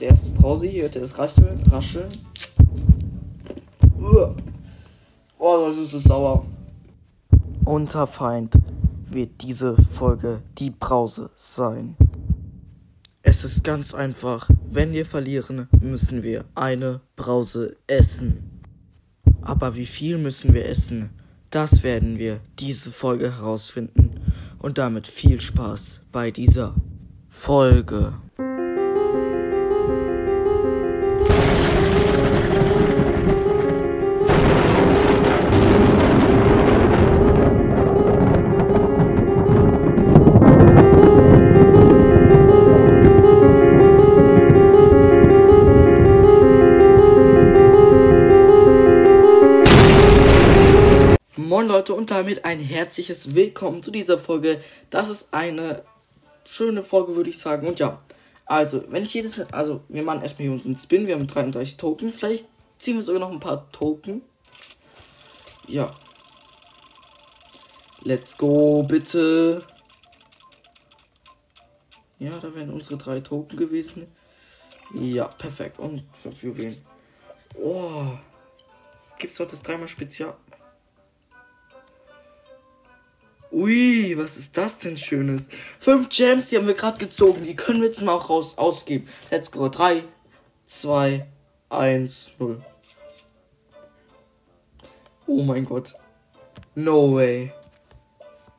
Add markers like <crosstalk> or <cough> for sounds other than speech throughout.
unsere erste Pause. Hier hört ihr das Rascheln. Rascheln. Uah. Oh, das ist so sauer. Unser Feind wird diese Folge die Brause sein. Es ist ganz einfach. Wenn wir verlieren, müssen wir eine Brause essen. Aber wie viel müssen wir essen? Das werden wir diese Folge herausfinden. Und damit viel Spaß bei dieser Folge. Leute und damit ein herzliches Willkommen zu dieser Folge. Das ist eine schöne Folge, würde ich sagen. Und ja, also, wenn ich jedes, also wir machen erstmal hier unseren Spin. Wir haben 33 Token. Vielleicht ziehen wir sogar noch ein paar Token. Ja. Let's go, bitte. Ja, da wären unsere drei Token gewesen. Ja, perfekt. Und fünf Juwelen. Oh. Gibt's heute das dreimal Spezial? Ui, was ist das denn Schönes? Fünf Gems, die haben wir gerade gezogen. Die können wir jetzt mal auch raus ausgeben. Let's go. 3, 2, 1, 0. Oh mein Gott. No way.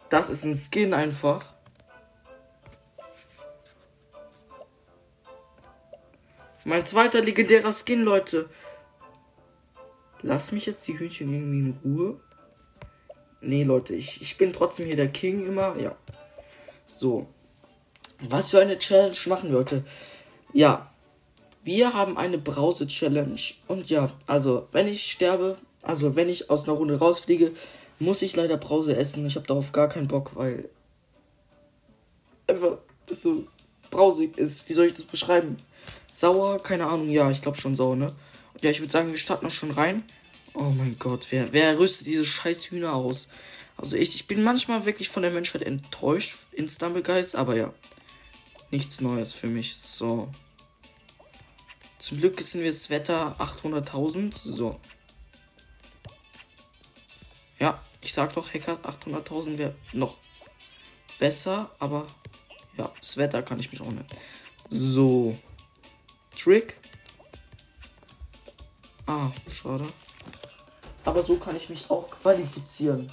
Das ist ein Skin einfach. Mein zweiter legendärer Skin, Leute. Lass mich jetzt die Hühnchen irgendwie in Ruhe. Nee, Leute, ich, ich bin trotzdem hier der King immer. Ja. So. Was für eine Challenge machen wir heute? Ja. Wir haben eine Brause-Challenge. Und ja, also, wenn ich sterbe, also wenn ich aus einer Runde rausfliege, muss ich leider Brause essen. Ich habe darauf gar keinen Bock, weil einfach so brausig ist. Wie soll ich das beschreiben? Sauer? Keine Ahnung. Ja, ich glaube schon sauer, ne? Und ja, ich würde sagen, wir starten noch schon rein. Oh mein Gott, wer, wer rüstet diese scheiß Hühner aus? Also ich, ich bin manchmal wirklich von der Menschheit enttäuscht in Stumblegeist, aber ja. Nichts Neues für mich. So. Zum Glück sind wir das Wetter 800.000. So. Ja, ich sag doch, Hacker 800.000 wäre noch besser, aber ja, das Wetter kann ich mich auch nennen. So. Trick. Ah, schade. Aber so kann ich mich auch qualifizieren.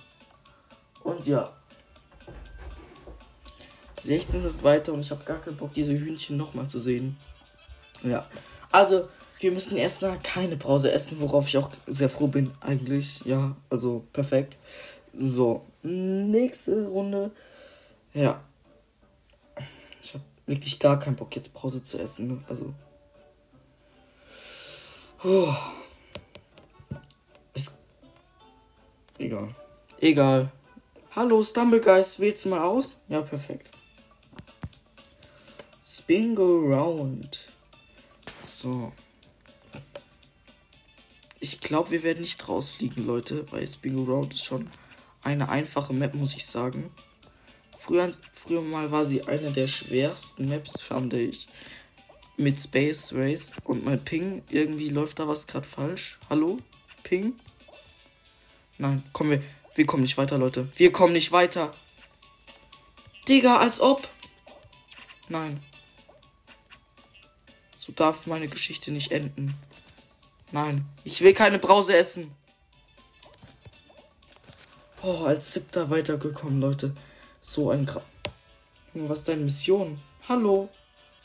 Und ja. 16 sind weiter und ich habe gar keinen Bock, diese Hühnchen nochmal zu sehen. Ja. Also, wir müssen erstmal keine Pause essen, worauf ich auch sehr froh bin, eigentlich. Ja, also perfekt. So, nächste Runde. Ja. Ich habe wirklich gar keinen Bock, jetzt Pause zu essen. Ne? Also. Puh. Egal. Egal. Hallo, Stumblegeist, wählst du mal aus? Ja, perfekt. Spin go round. So. Ich glaube, wir werden nicht rausfliegen, Leute, weil Spin go round ist schon eine einfache Map, muss ich sagen. Früher, früher mal war sie eine der schwersten Maps, fand ich. Mit Space Race und mein Ping. Irgendwie läuft da was gerade falsch. Hallo? Ping? Nein, kommen wir. Wir kommen nicht weiter, Leute. Wir kommen nicht weiter. Digga, als ob. Nein. So darf meine Geschichte nicht enden. Nein, ich will keine Brause essen. Oh, als siebter weitergekommen, Leute. So ein Gra Was ist deine Mission? Hallo?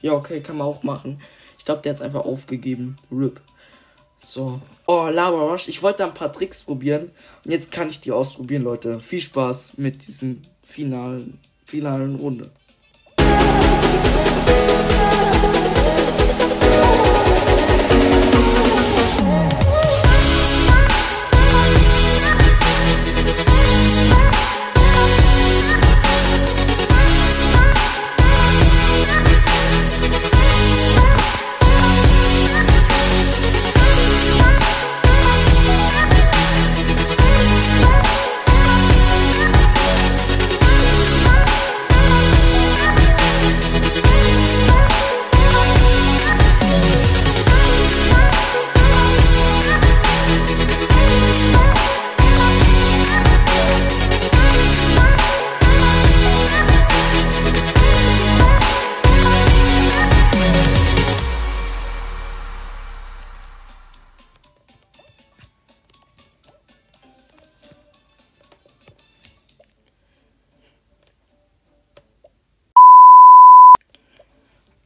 Ja, okay, kann man auch machen. Ich glaube, der hat einfach aufgegeben. RIP. So. Oh, Lava Rush. Ich wollte ein paar Tricks probieren. Und jetzt kann ich die ausprobieren, Leute. Viel Spaß mit diesem finalen, finalen Runde.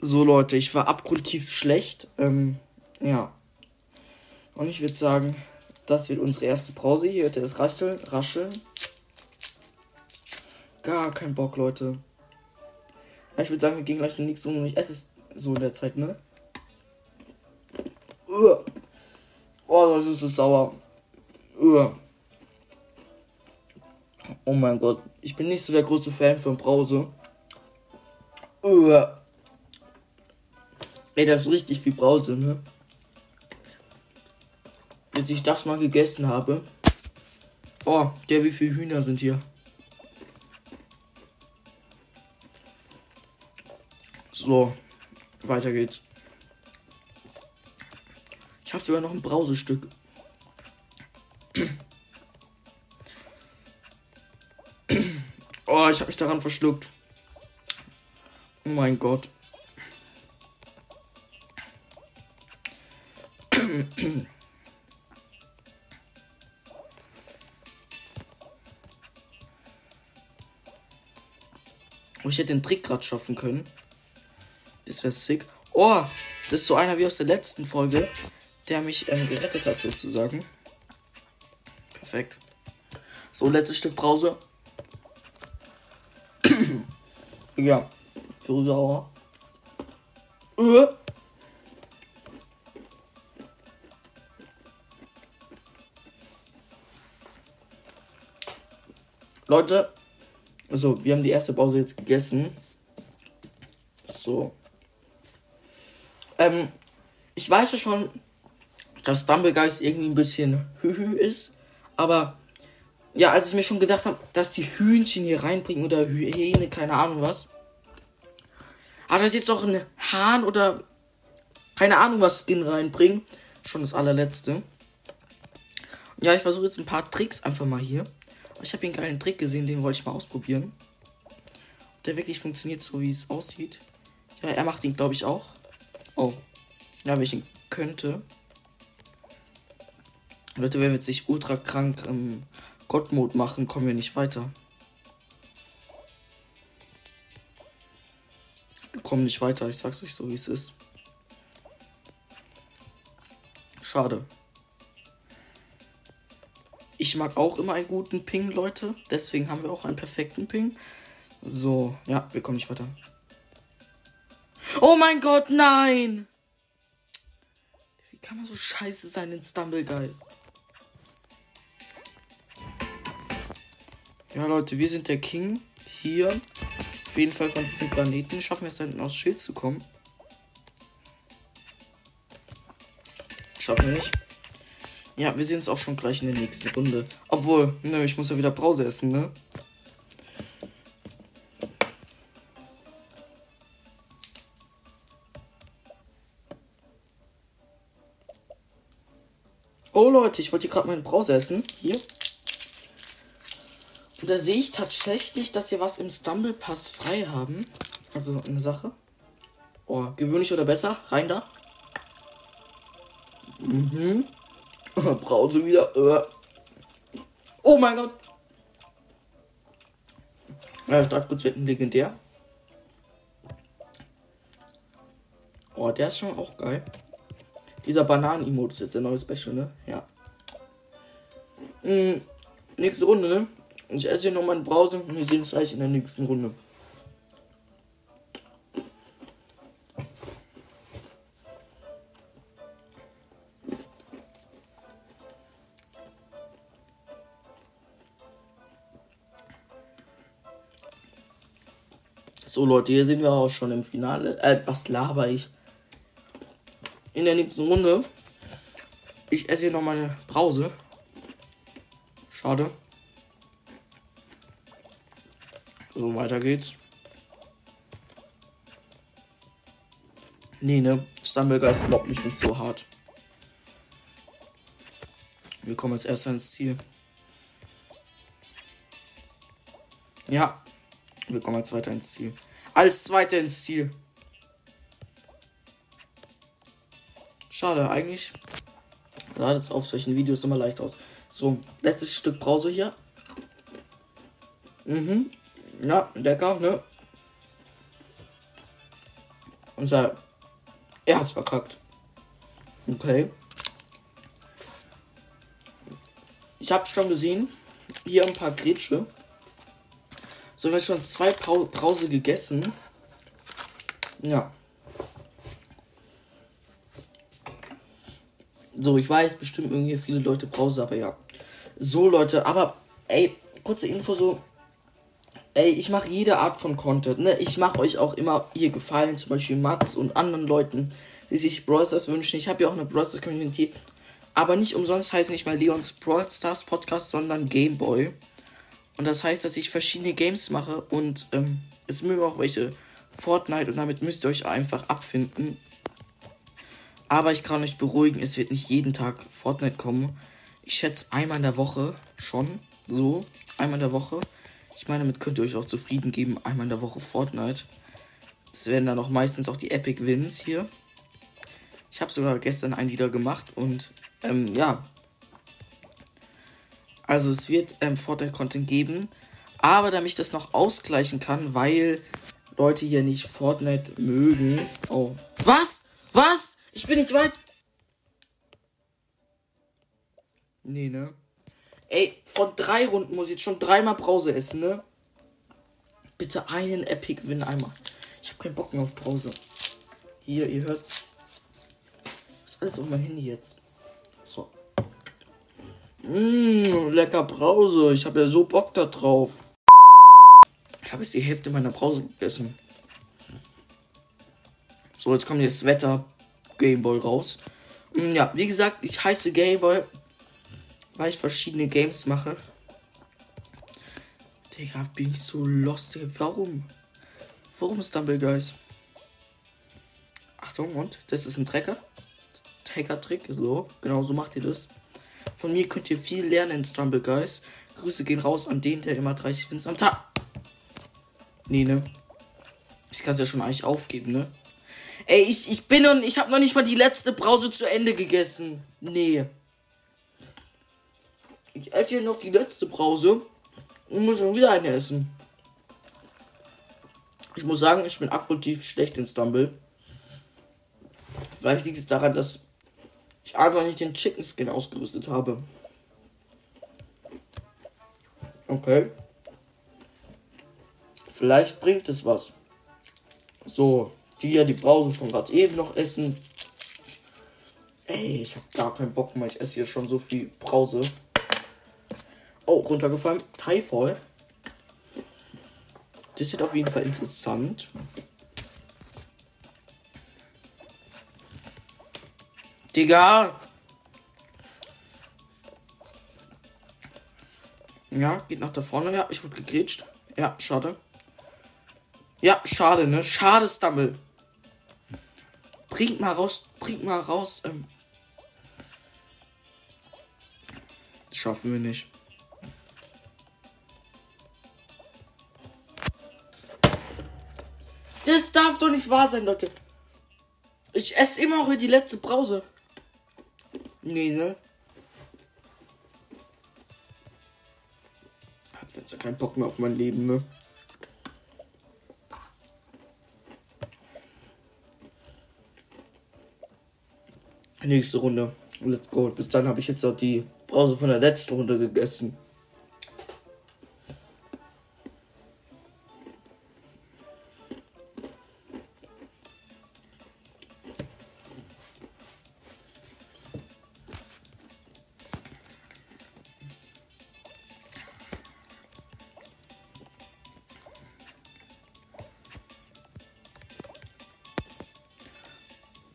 So Leute, ich war abgrundtief schlecht. Ähm, ja. Und ich würde sagen, das wird unsere erste Pause. Hier hört ihr das Rascheln. Rascheln. Gar kein Bock, Leute. Ich würde sagen, wir gehen gleich in nichts um. Ich esse es so in der Zeit, ne? Oh, das ist so sauer. Oh mein Gott. Ich bin nicht so der große Fan von Brause. Uah. Ey, das ist richtig wie Brause, ne? Bis ich das mal gegessen habe. Oh, der wie viele Hühner sind hier. So, weiter geht's. Ich habe sogar noch ein Brausestück. Oh, ich habe mich daran verschluckt. Oh mein Gott. Oh, ich hätte den Trick gerade schaffen können. Das wäre sick. Oh, das ist so einer wie aus der letzten Folge, der mich ähm, gerettet hat, sozusagen. Perfekt. So, letztes Stück Brause. <clears throat> ja, so sauer. Äh. Leute, also wir haben die erste Pause jetzt gegessen. So. Ähm, ich weiß ja schon, dass Dumblegeist irgendwie ein bisschen hühü ist, aber ja, als ich mir schon gedacht habe, dass die Hühnchen hier reinbringen oder Hyäne, keine Ahnung was. Aber das jetzt auch ein Hahn oder keine Ahnung was Skin reinbringen, schon das allerletzte. Ja, ich versuche jetzt ein paar Tricks einfach mal hier. Ich habe hier einen geilen Trick gesehen, den wollte ich mal ausprobieren. Ob der wirklich funktioniert, so wie es aussieht. Ja, er macht ihn, glaube ich, auch. Oh. Ja, wenn ich ihn könnte. Leute, wenn wir nicht ultra krank im Gott-Mode machen, kommen wir nicht weiter. Wir kommen nicht weiter, ich sag's euch so, wie es ist. Schade. Ich mag auch immer einen guten Ping, Leute. Deswegen haben wir auch einen perfekten Ping. So, ja, wir kommen nicht weiter. Oh mein Gott, nein! Wie kann man so scheiße sein in Stumblegeist? Ja, Leute, wir sind der King. Hier. Auf jeden Fall von diesem Planeten. Schaffen wir es da hinten aufs Schild zu kommen. Schaffen wir nicht. Ja, wir sehen uns auch schon gleich in der nächsten Runde. Obwohl, nö, ich muss ja wieder Brause essen, ne? Oh Leute, ich wollte hier gerade meine Brause essen. Hier. Und da sehe ich tatsächlich, dass wir was im Stumble Pass frei haben. Also eine Sache. Oh, gewöhnlich oder besser? Rein da. Mhm. Brause wieder. Oh mein Gott. Ja, stark ein legendär. Oh, der ist schon auch geil. Dieser Bananen-Emote ist jetzt der neue Special, ne? Ja. Mhm. Nächste Runde, ne? Ich esse hier noch meine Brause und wir sehen uns gleich in der nächsten Runde. So Leute, hier sind wir auch schon im Finale. Äh, was laber ich? In der nächsten Runde. Ich esse hier noch meine Brause. Schade. So, weiter geht's. Nee, ne? Stumblegeist lockt mich nicht so hart. Wir kommen als erster ins Ziel. Ja. Wir kommen als zweiter ins Ziel. Als zweiter ins Ziel. Schade, eigentlich das auf solchen Videos immer leicht aus. So, letztes Stück Brause hier. Mhm. Ja, lecker, ne? Und zwar, er hat's verkackt. Okay. Ich habe schon gesehen, hier ein paar Grätsche. So, wir schon zwei Brause gegessen. Ja. So, ich weiß bestimmt irgendwie viele Leute Brause, aber ja. So, Leute, aber ey, kurze Info so. Ey, ich mache jede Art von Content, ne? Ich mache euch auch immer hier Gefallen, zum Beispiel Mats und anderen Leuten, die sich Brawl Stars wünschen. Ich habe ja auch eine Brawl Stars Community. Aber nicht umsonst heißt nicht mal Leons Brawl Stars Podcast, sondern Gameboy. Und das heißt, dass ich verschiedene Games mache und ähm, es mögen auch welche Fortnite und damit müsst ihr euch einfach abfinden. Aber ich kann euch beruhigen, es wird nicht jeden Tag Fortnite kommen. Ich schätze einmal in der Woche schon. So, einmal in der Woche. Ich meine, damit könnt ihr euch auch zufrieden geben. Einmal in der Woche Fortnite. Das werden dann auch meistens auch die Epic Wins hier. Ich habe sogar gestern einen wieder gemacht und ähm, ja. Also es wird ähm, Fortnite-Content geben. Aber damit ich das noch ausgleichen kann, weil Leute hier nicht Fortnite mögen. Oh. Was? Was? Ich bin nicht weit. Nee, ne? Ey, vor drei Runden muss ich jetzt schon dreimal Brause essen, ne? Bitte einen Epic Win einmal. Ich habe keinen Bock mehr auf Brause. Hier, ihr hört's. Ist alles auf mein Handy jetzt. So. Mmh, lecker Brause. Ich habe ja so Bock da drauf. Ich habe jetzt die Hälfte meiner Brause gegessen. So, jetzt kommt jetzt Wetter Gameboy raus. Ja, wie gesagt, ich heiße Gameboy weil ich verschiedene Games mache. Digga, bin ich so lost. Warum? Warum Stumble Guys? Achtung, und das ist ein Trecker. Hacker-Trick, so. Genau so macht ihr das. Von mir könnt ihr viel lernen in Stumble Guys. Grüße gehen raus an den, der immer 30 Wins am Tag. Nee, ne? Ich kann es ja schon eigentlich aufgeben, ne? Ey, ich, ich bin und ich habe noch nicht mal die letzte Brause zu Ende gegessen. Nee. Ich esse hier noch die letzte Brause und muss dann wieder eine essen. Ich muss sagen, ich bin aktiv schlecht in Stumble. Vielleicht liegt es daran, dass ich einfach nicht den Chicken Skin ausgerüstet habe. Okay. Vielleicht bringt es was. So, hier die Brause von gerade eben noch essen. Ey, ich habe gar keinen Bock mehr. Ich esse hier schon so viel Brause. Oh, runtergefallen. Typhall. Das wird auf jeden Fall interessant. Digga. Ja, geht nach da vorne. Ja, ich wurde gegrätscht. Ja, schade. Ja, schade, ne? Schade, Stumble. Bringt mal raus, bringt mal raus. Ähm. Das schaffen wir nicht. Das darf doch nicht wahr sein, Leute. Ich esse immer noch die letzte Brause. Nee, ne? Hab jetzt ja keinen Bock mehr auf mein Leben, ne? Nächste Runde. Let's go. Bis dann habe ich jetzt auch die Brause von der letzten Runde gegessen.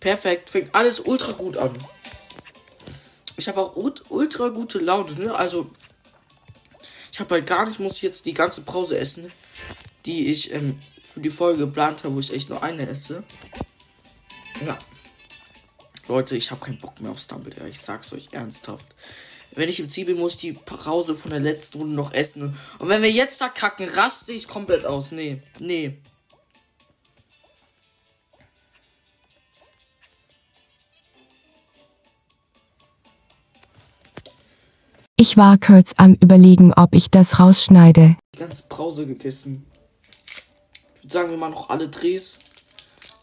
Perfekt, fängt alles ultra gut an. Ich habe auch ultra gute Laune, ne? Also, ich habe halt gar nicht, muss jetzt die ganze Pause essen, die ich ähm, für die Folge geplant habe, wo ich echt nur eine esse. Ja. Leute, ich habe keinen Bock mehr auf Stumble. Ich sag's euch ernsthaft. Wenn ich im Ziel bin, muss ich die Pause von der letzten Runde noch essen. Und wenn wir jetzt da kacken, raste ich komplett aus. Nee, nee. Ich war kurz am überlegen, ob ich das rausschneide. Die ganze Brause gegessen. Ich würde sagen, wir machen noch alle Drehs.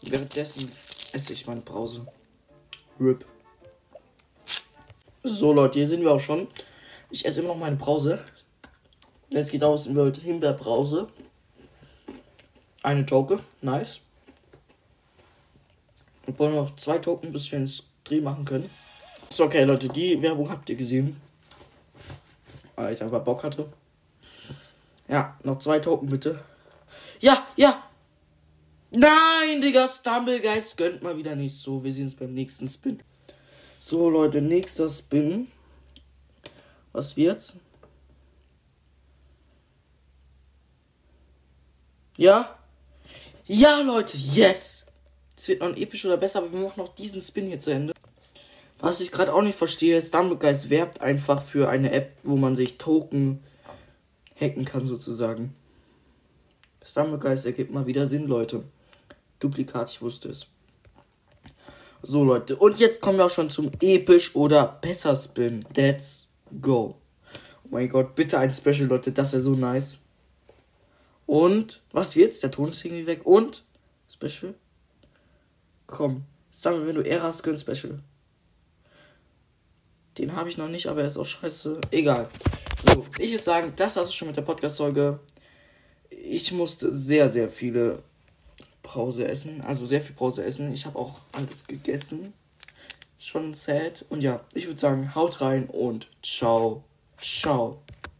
Währenddessen esse ich meine Brause. RIP. So, Leute, hier sind wir auch schon. Ich esse immer noch meine Brause. Jetzt geht aus in World Himbeerbrause. Eine Toke. Nice. Wir brauchen noch zwei Token, bis wir einen Stream machen können. So, okay, Leute, die Werbung habt ihr gesehen. Weil ich einfach Bock hatte. Ja, noch zwei Token bitte. Ja, ja. Nein, Digga, Stumblegeist gönnt mal wieder nicht so. Wir sehen uns beim nächsten Spin. So, Leute, nächster Spin. Was wird's? Ja? Ja, Leute, yes! Es wird noch ein episch oder besser, aber wir machen noch diesen Spin hier zu Ende. Was ich gerade auch nicht verstehe, Stumblegeist werbt einfach für eine App, wo man sich Token hacken kann, sozusagen. Stumblegeist ergibt mal wieder Sinn, Leute. Duplikat, ich wusste es. So, Leute. Und jetzt kommen wir auch schon zum episch oder besser Spin. Let's go. Oh mein Gott, bitte ein Special, Leute. Das wäre so nice. Und, was jetzt? Der Ton ist irgendwie weg. Und, Special. Komm. Sag mir, wenn du R hast, gönn Special. Den habe ich noch nicht, aber er ist auch scheiße. Egal. So, ich würde sagen, das war's schon mit der Podcast-Folge. Ich musste sehr, sehr viele Brause essen. Also sehr viel Brause essen. Ich habe auch alles gegessen. Schon sad. Und ja, ich würde sagen, haut rein und ciao. Ciao.